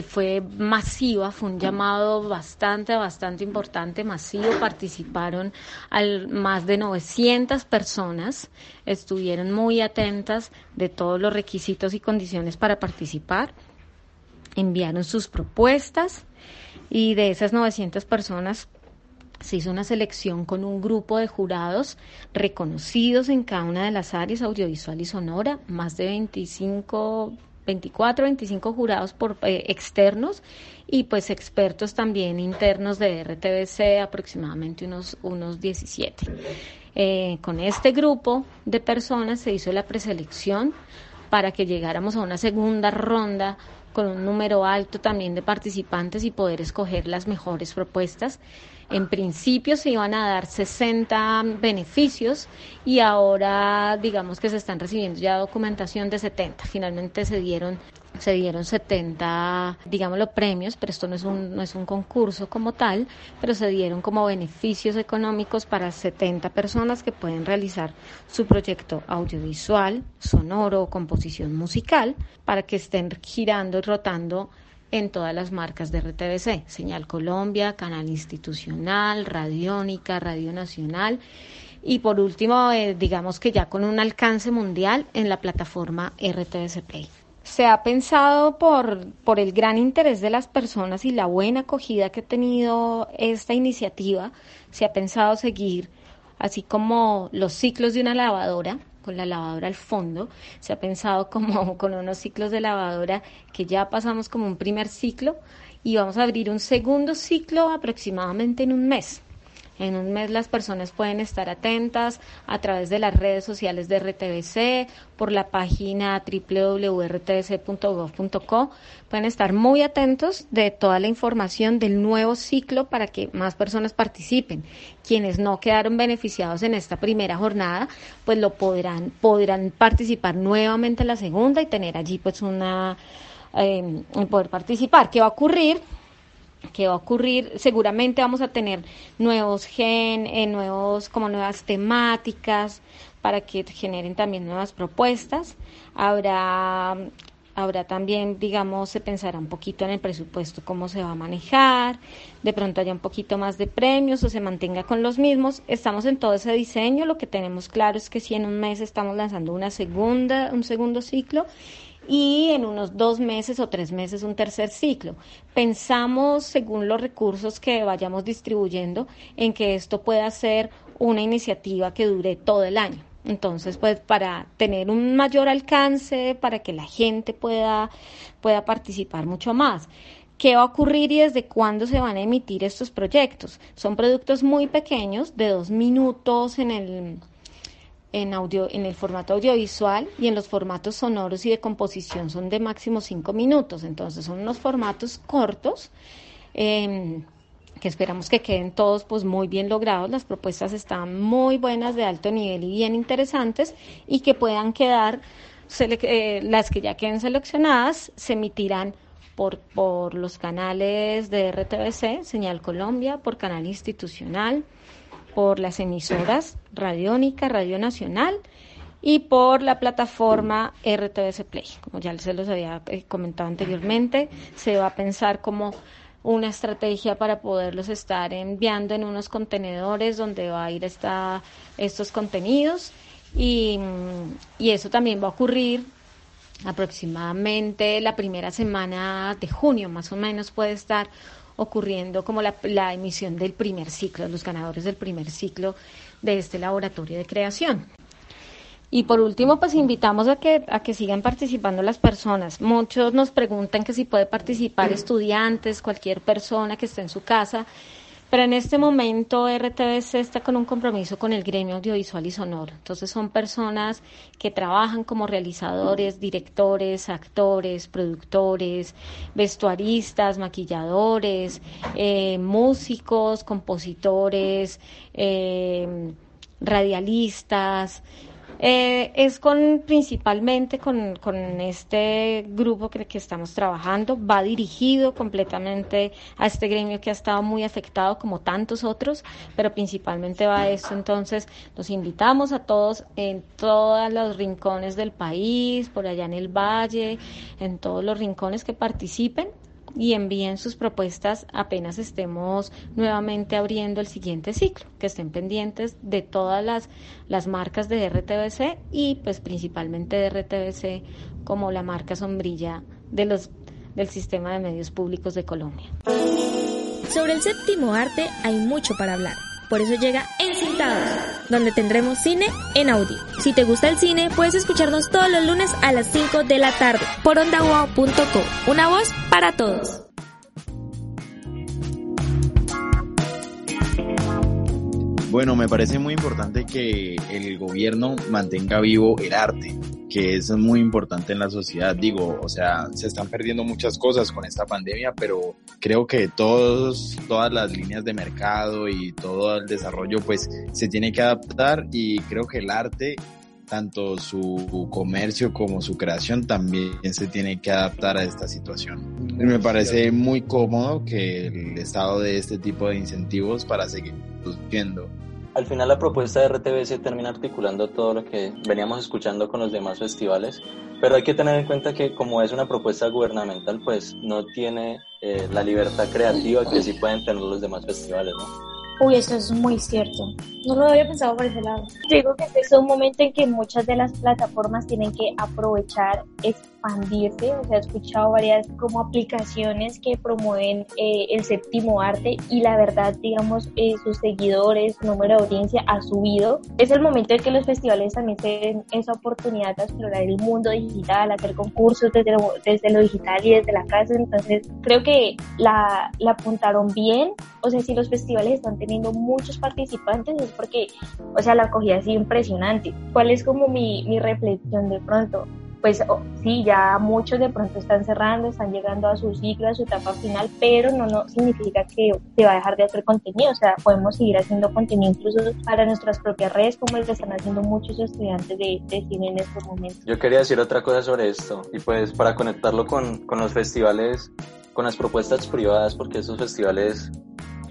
fue masiva, fue un llamado bastante, bastante importante, masivo, participaron al, más de 900 personas, estuvieron muy atentas de todos los requisitos y condiciones para participar, enviaron sus propuestas y de esas 900 personas se hizo una selección con un grupo de jurados reconocidos en cada una de las áreas audiovisual y sonora, más de 25 24, 25 jurados por eh, externos y pues expertos también internos de RTBC, aproximadamente unos, unos 17. Eh, con este grupo de personas se hizo la preselección para que llegáramos a una segunda ronda con un número alto también de participantes y poder escoger las mejores propuestas. En principio se iban a dar 60 beneficios y ahora digamos que se están recibiendo ya documentación de 70. Finalmente se dieron se dieron 70, digámoslo, premios, pero esto no es, un, no es un concurso como tal, pero se dieron como beneficios económicos para 70 personas que pueden realizar su proyecto audiovisual, sonoro composición musical para que estén girando y rotando en todas las marcas de RTBC, Señal Colombia, Canal Institucional, Radiónica, Radio Nacional. Y por último, eh, digamos que ya con un alcance mundial en la plataforma RTBC Play. Se ha pensado por, por el gran interés de las personas y la buena acogida que ha tenido esta iniciativa, se ha pensado seguir, así como los ciclos de una lavadora, con la lavadora al fondo, se ha pensado como con unos ciclos de lavadora que ya pasamos como un primer ciclo y vamos a abrir un segundo ciclo aproximadamente en un mes. En un mes las personas pueden estar atentas a través de las redes sociales de RTBC, por la página www.rtbc.gov.co. Pueden estar muy atentos de toda la información del nuevo ciclo para que más personas participen. Quienes no quedaron beneficiados en esta primera jornada, pues lo podrán, podrán participar nuevamente en la segunda y tener allí pues una, eh, poder participar. ¿Qué va a ocurrir? Que va a ocurrir, seguramente vamos a tener nuevos gen, eh, nuevos, como nuevas temáticas para que generen también nuevas propuestas. Habrá habrá también, digamos, se pensará un poquito en el presupuesto, cómo se va a manejar, de pronto haya un poquito más de premios o se mantenga con los mismos. Estamos en todo ese diseño, lo que tenemos claro es que si en un mes estamos lanzando una segunda, un segundo ciclo y en unos dos meses o tres meses un tercer ciclo. Pensamos, según los recursos que vayamos distribuyendo, en que esto pueda ser una iniciativa que dure todo el año. Entonces, pues para tener un mayor alcance, para que la gente pueda, pueda participar mucho más. ¿Qué va a ocurrir y desde cuándo se van a emitir estos proyectos? Son productos muy pequeños, de dos minutos en el, en, audio, en el formato audiovisual y en los formatos sonoros y de composición son de máximo cinco minutos. Entonces, son unos formatos cortos. Eh, que esperamos que queden todos pues muy bien logrados. Las propuestas están muy buenas, de alto nivel y bien interesantes y que puedan quedar, eh, las que ya queden seleccionadas, se emitirán por, por los canales de RTBC, Señal Colombia, por canal institucional, por las emisoras Radiónica, Radio Nacional y por la plataforma RTBC Play. Como ya se los había eh, comentado anteriormente, se va a pensar como una estrategia para poderlos estar enviando en unos contenedores donde va a ir esta, estos contenidos y, y eso también va a ocurrir aproximadamente la primera semana de junio, más o menos puede estar ocurriendo como la, emisión del primer ciclo, los ganadores del primer ciclo de este laboratorio de creación. Y por último, pues invitamos a que, a que sigan participando las personas. Muchos nos preguntan que si puede participar estudiantes, cualquier persona que esté en su casa, pero en este momento RTBC está con un compromiso con el gremio audiovisual y sonoro. Entonces son personas que trabajan como realizadores, directores, actores, productores, vestuaristas, maquilladores, eh, músicos, compositores, eh, radialistas, eh, es con principalmente con, con este grupo que, que, estamos trabajando, va dirigido completamente a este gremio que ha estado muy afectado como tantos otros, pero principalmente va a eso. Entonces, los invitamos a todos en todos los rincones del país, por allá en el valle, en todos los rincones que participen y envíen sus propuestas apenas estemos nuevamente abriendo el siguiente ciclo, que estén pendientes de todas las, las marcas de RTBC y pues principalmente de RTBC como la marca sombrilla de los, del sistema de medios públicos de Colombia. Sobre el séptimo arte hay mucho para hablar. Por eso llega Encintados, donde tendremos cine en audio. Si te gusta el cine, puedes escucharnos todos los lunes a las 5 de la tarde por ondawao.co. Una voz para todos. Bueno, me parece muy importante que el gobierno mantenga vivo el arte, que es muy importante en la sociedad. Digo, o sea, se están perdiendo muchas cosas con esta pandemia, pero creo que todos, todas las líneas de mercado y todo el desarrollo, pues se tiene que adaptar y creo que el arte tanto su comercio como su creación también se tiene que adaptar a esta situación. Me parece muy cómodo que el Estado de este tipo de incentivos para seguir produciendo al final la propuesta de RTBC termina articulando todo lo que veníamos escuchando con los demás festivales, pero hay que tener en cuenta que como es una propuesta gubernamental, pues no tiene eh, la libertad creativa que sí pueden tener los demás festivales, ¿no? Uy, eso es muy cierto. No lo había pensado por ese lado. Digo que este es un momento en que muchas de las plataformas tienen que aprovechar, expandirse. O sea, he escuchado varias como aplicaciones que promueven eh, el séptimo arte y la verdad, digamos, eh, sus seguidores, su número de audiencia ha subido. Es el momento en que los festivales también se den esa oportunidad de explorar el mundo digital, hacer concursos desde lo, desde lo digital y desde la casa. Entonces, creo que la, la apuntaron bien. O sea, si los festivales están teniendo muchos participantes es porque, o sea, la acogida ha sido impresionante. ¿Cuál es como mi, mi reflexión de pronto? Pues oh, sí, ya muchos de pronto están cerrando, están llegando a su ciclo, a su etapa final, pero no, no significa que se va a dejar de hacer contenido, o sea, podemos seguir haciendo contenido incluso para nuestras propias redes, como que están haciendo muchos estudiantes de, de cine en estos momentos. Yo quería decir otra cosa sobre esto, y pues para conectarlo con, con los festivales, con las propuestas privadas, porque esos festivales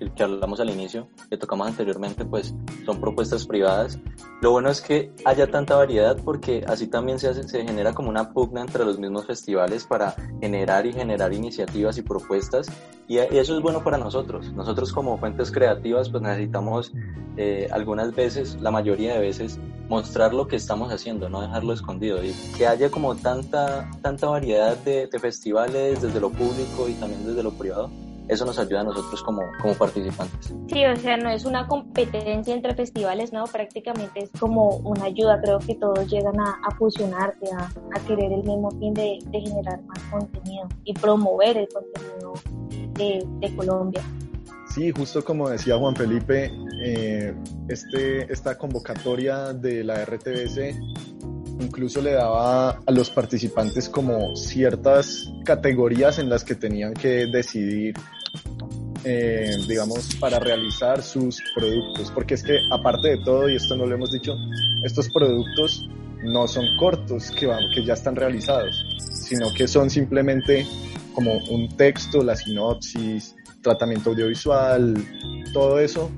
que, que hablamos al inicio, que tocamos anteriormente, pues son propuestas privadas. Lo bueno es que haya tanta variedad porque así también se, hace, se genera como una pugna entre los mismos festivales para generar y generar iniciativas y propuestas y, eso es bueno para nosotros. Nosotros como fuentes creativas pues necesitamos eh, algunas veces, la mayoría de veces, mostrar lo que estamos haciendo, no dejarlo escondido y que haya como tanta, tanta variedad de, de festivales desde lo público y también desde lo privado eso nos ayuda a nosotros como, como participantes. Sí, o sea, no es una competencia entre festivales, ¿no? Prácticamente es como una ayuda. Creo que todos llegan a, a fusionarse, a, a, querer el mismo fin de, de, generar más contenido y promover el contenido de, de Colombia. Sí, justo como decía Juan Felipe, eh, este, esta convocatoria de la RTBC incluso le daba a los participantes como ciertas categorías en las que tenían que decidir eh, digamos, para realizar sus productos. Porque es que, aparte de todo, y esto no lo hemos dicho, estos productos no son cortos que, van, que ya están realizados, sino que son simplemente como un texto, la sinopsis, tratamiento audiovisual, todo eso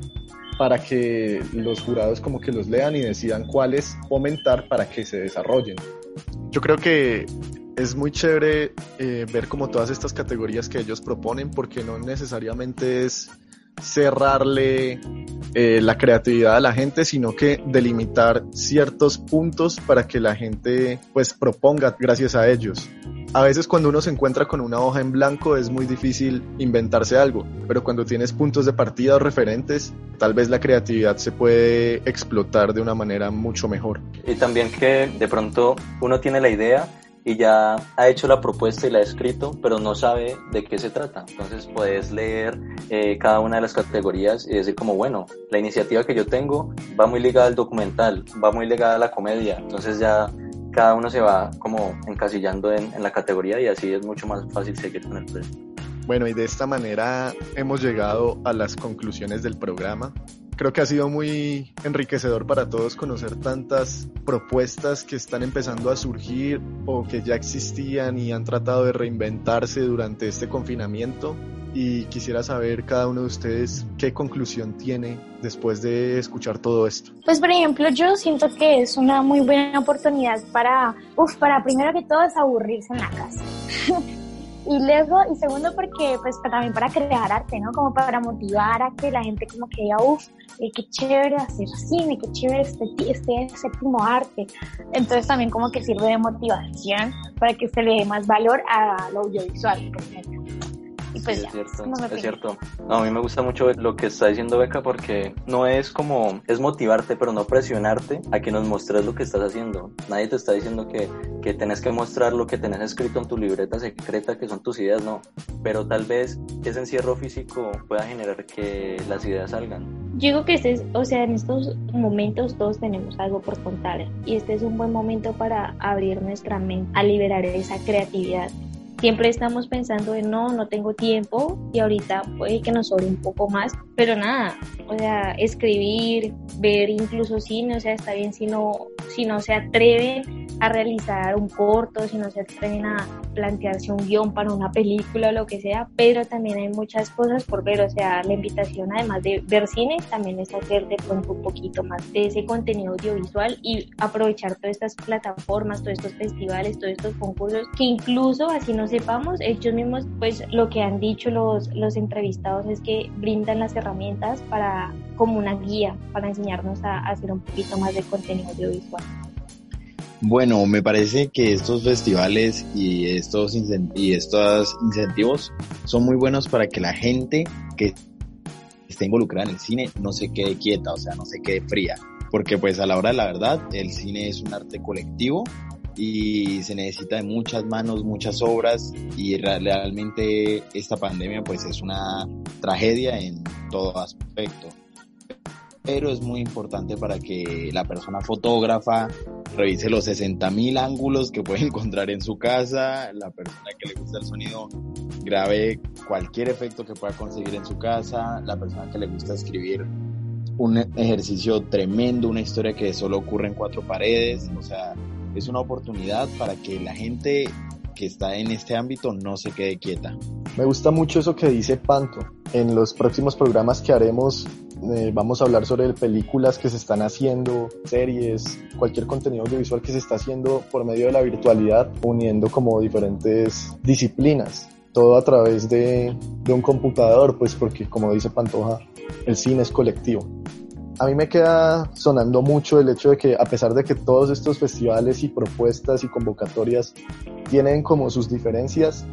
para que los jurados como que los lean y decidan cuáles fomentar para que se desarrollen. Yo creo que es muy chévere eh, ver como todas estas categorías que ellos proponen porque no necesariamente es cerrarle eh, la creatividad a la gente, sino que delimitar ciertos puntos para que la gente pues proponga gracias a ellos. A veces cuando uno se encuentra con una hoja en blanco es muy difícil inventarse algo, pero cuando tienes puntos de partida o referentes, tal vez la creatividad se puede explotar de una manera mucho mejor. Y también que de pronto uno tiene la idea, y ya ha hecho la propuesta y la ha escrito, pero no sabe de qué se trata. Entonces puedes leer eh, cada una de las categorías y decir como, bueno, la iniciativa que yo tengo va muy ligada al documental, va muy ligada a la comedia. Entonces ya cada uno se va como encasillando en, en la categoría y así es mucho más fácil seguir con el proyecto. Bueno, y de esta manera hemos llegado a las conclusiones del programa creo que ha sido muy enriquecedor para todos conocer tantas propuestas que están empezando a surgir o que ya existían y han tratado de reinventarse durante este confinamiento. Y quisiera saber cada uno de ustedes qué conclusión tiene después de escuchar todo esto. Pues por ejemplo, yo siento que es una muy buena oportunidad para, uf, para primero que todo es aburrirse en la casa. Y luego, y segundo porque pues también para crear arte, ¿no? Como para motivar a que la gente como que diga, uff, eh, qué chévere hacer cine, qué chévere este, este séptimo arte. Entonces también como que sirve de motivación para que se le dé más valor a lo audiovisual, por ejemplo. Pues es cierto, es cierto. No, a mí me gusta mucho lo que está diciendo Beca porque no es como, es motivarte, pero no presionarte a que nos muestres lo que estás haciendo. Nadie te está diciendo que, que tenés que mostrar lo que tenés escrito en tu libreta secreta, que son tus ideas, no. Pero tal vez ese encierro físico pueda generar que las ideas salgan. Yo digo que este es, o sea, en estos momentos todos tenemos algo por contar y este es un buen momento para abrir nuestra mente, a liberar esa creatividad siempre estamos pensando en no, no tengo tiempo y ahorita puede que nos sobre un poco más, pero nada, o sea, escribir, ver incluso cine, o sea, está bien si no, si no se atreven a realizar un corto, si no se atreven a plantearse un guion para una película o lo que sea, pero también hay muchas cosas por ver, o sea, la invitación además de ver cine también es hacer de pronto un poquito más de ese contenido audiovisual y aprovechar todas estas plataformas, todos estos festivales, todos estos concursos que incluso así no sepamos, ellos mismos pues lo que han dicho los, los entrevistados es que brindan las herramientas para como una guía para enseñarnos a, hacer un poquito más de contenido audiovisual. Bueno, me parece que estos festivales y estos, y estos incentivos son muy buenos para que la gente que esté involucrada en el cine no se quede quieta, o sea, no se quede fría. Porque pues a la hora de la verdad, el cine es un arte colectivo y se necesita de muchas manos, muchas obras y realmente esta pandemia pues es una tragedia en todo aspecto. Pero es muy importante para que la persona fotógrafa revise los 60.000 ángulos que puede encontrar en su casa, la persona que le gusta el sonido grabe cualquier efecto que pueda conseguir en su casa, la persona que le gusta escribir un ejercicio tremendo, una historia que solo ocurre en cuatro paredes, o sea, es una oportunidad para que la gente que está en este ámbito no se quede quieta. Me gusta mucho eso que dice Panto. En los próximos programas que haremos eh, vamos a hablar sobre películas que se están haciendo, series, cualquier contenido audiovisual que se está haciendo por medio de la virtualidad, uniendo como diferentes disciplinas. Todo a través de, de un computador, pues porque como dice Pantoja, el cine es colectivo. A mí me queda sonando mucho el hecho de que a pesar de que todos estos festivales y propuestas y convocatorias tienen como sus diferencias,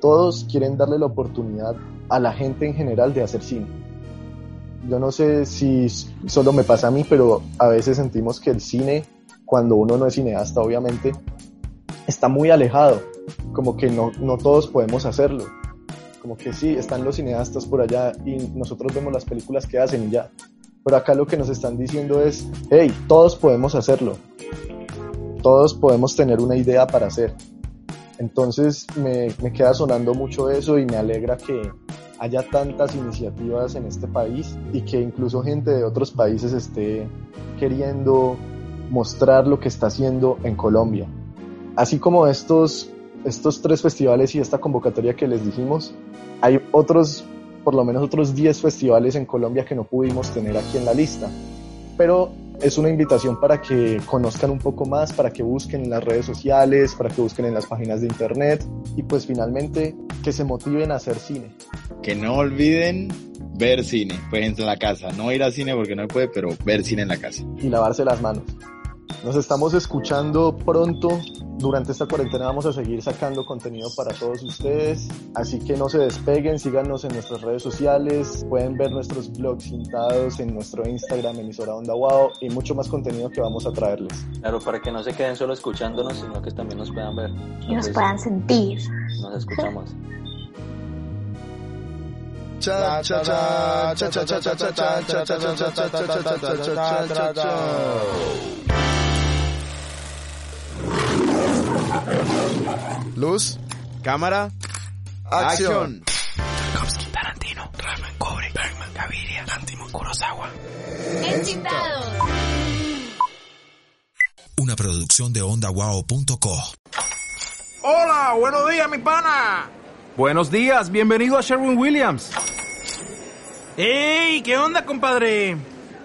todos quieren darle la oportunidad a la gente en general de hacer cine. Yo no sé si solo me pasa a mí, pero a veces sentimos que el cine, cuando uno no es cineasta, obviamente, está muy alejado, como que no, no todos podemos hacerlo. Como que sí, están los cineastas por allá y nosotros vemos las películas que hacen y ya. Pero acá lo que nos están diciendo es, hey, todos podemos hacerlo. Todos podemos tener una idea para hacer. Entonces me, me queda sonando mucho eso y me alegra que haya tantas iniciativas en este país y que incluso gente de otros países esté queriendo mostrar lo que está haciendo en Colombia. Así como estos, estos tres festivales y esta convocatoria que les dijimos, hay otros, por lo menos otros 10 festivales en Colombia que no pudimos tener aquí en la lista. Pero es una invitación para que conozcan un poco más, para que busquen en las redes sociales, para que busquen en las páginas de internet y pues finalmente que se motiven a hacer cine. Que no olviden ver cine, pues en la casa, no ir al cine porque no puede, pero ver cine en la casa. Y lavarse las manos. Nos estamos escuchando pronto. Durante esta cuarentena vamos a seguir sacando contenido para todos ustedes. Así que no se despeguen, síganos en nuestras redes sociales. Pueden ver nuestros blogs pintados en nuestro Instagram, emisora Onda Wow, y mucho más contenido que vamos a traerles. Claro, para que no se queden solo escuchándonos, sino que también nos puedan ver. Y nos puedan sentir. Nos escuchamos. Cha cha cha cha cha cha cha cha cha cha cha cha cha cha cha cha cha Luz, cámara, acción. Tarkovsky, Tarantino, Raman, Kubrick, Bergman, Gaviria, Lantimos, Kurosawa. ¡Encintados! Una producción de ondawao.co. Hola, buenos días, mi pana. Buenos días, bienvenido a Sherwin Williams. ¡Ey! ¿Qué onda, compadre?